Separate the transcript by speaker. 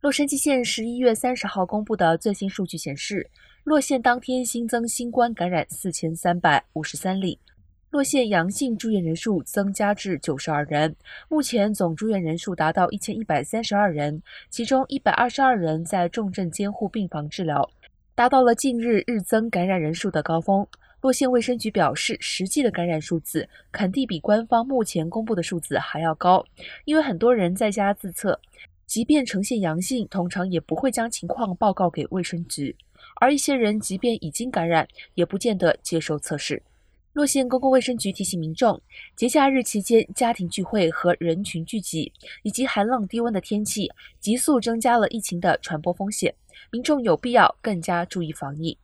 Speaker 1: 洛杉矶县十一月三十号公布的最新数据显示，洛县当天新增新冠感染四千三百五十三例，洛县阳性住院人数增加至九十二人，目前总住院人数达到一千一百三十二人，其中一百二十二人在重症监护病房治疗，达到了近日日增感染人数的高峰。洛县卫生局表示，实际的感染数字肯定比官方目前公布的数字还要高，因为很多人在家自测。即便呈现阳性，通常也不会将情况报告给卫生局，而一些人即便已经感染，也不见得接受测试。洛县公共卫生局提醒民众，节假日期间家庭聚会和人群聚集，以及寒冷低温的天气，急速增加了疫情的传播风险，民众有必要更加注意防疫。